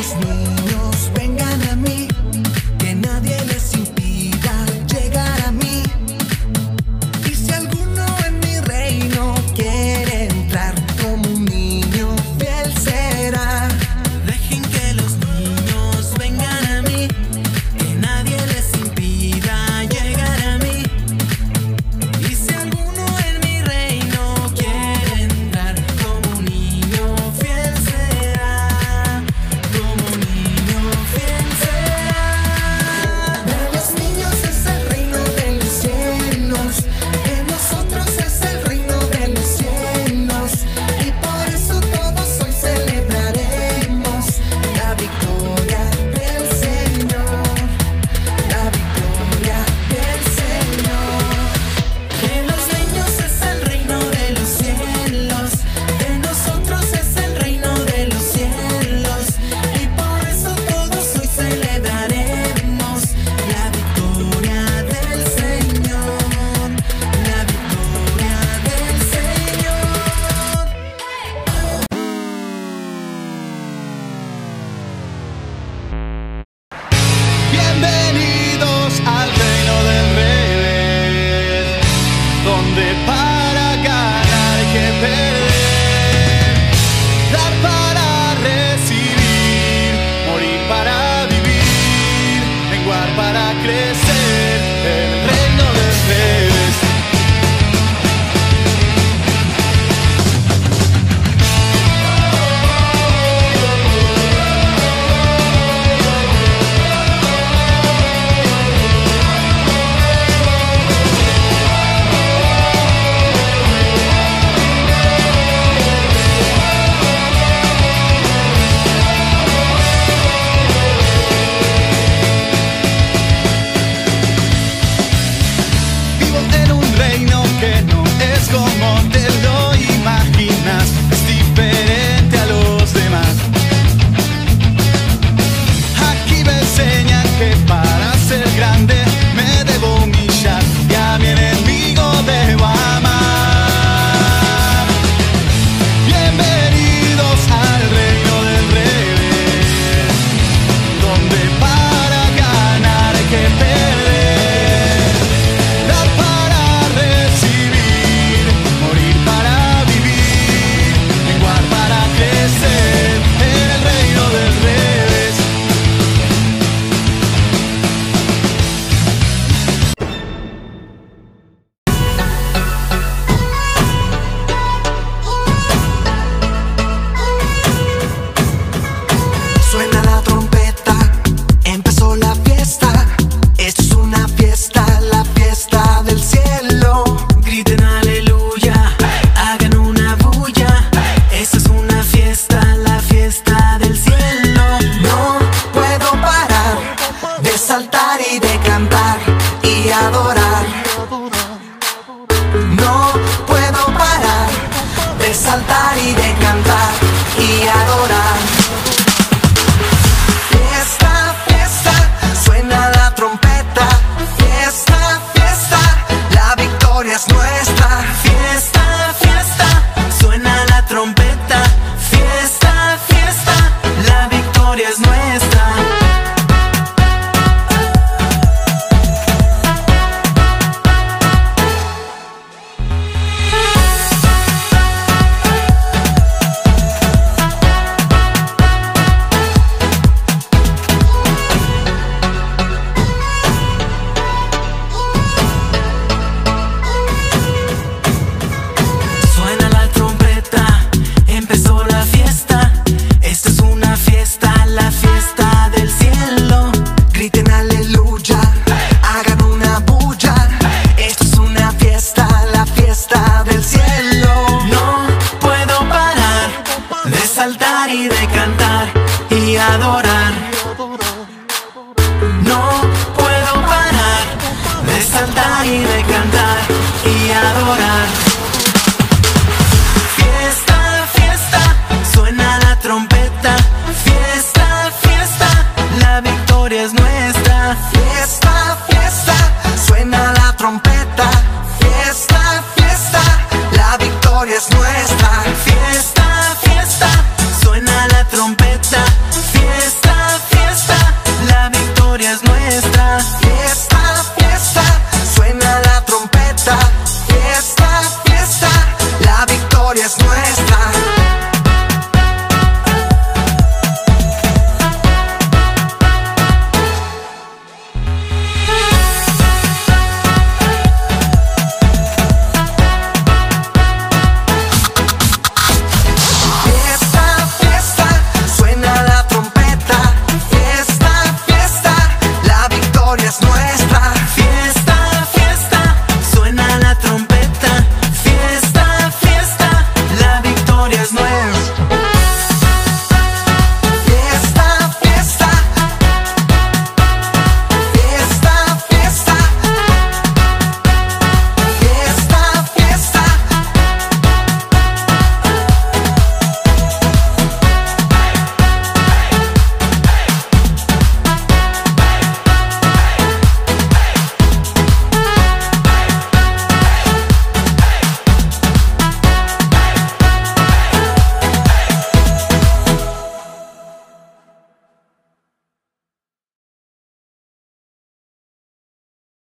los.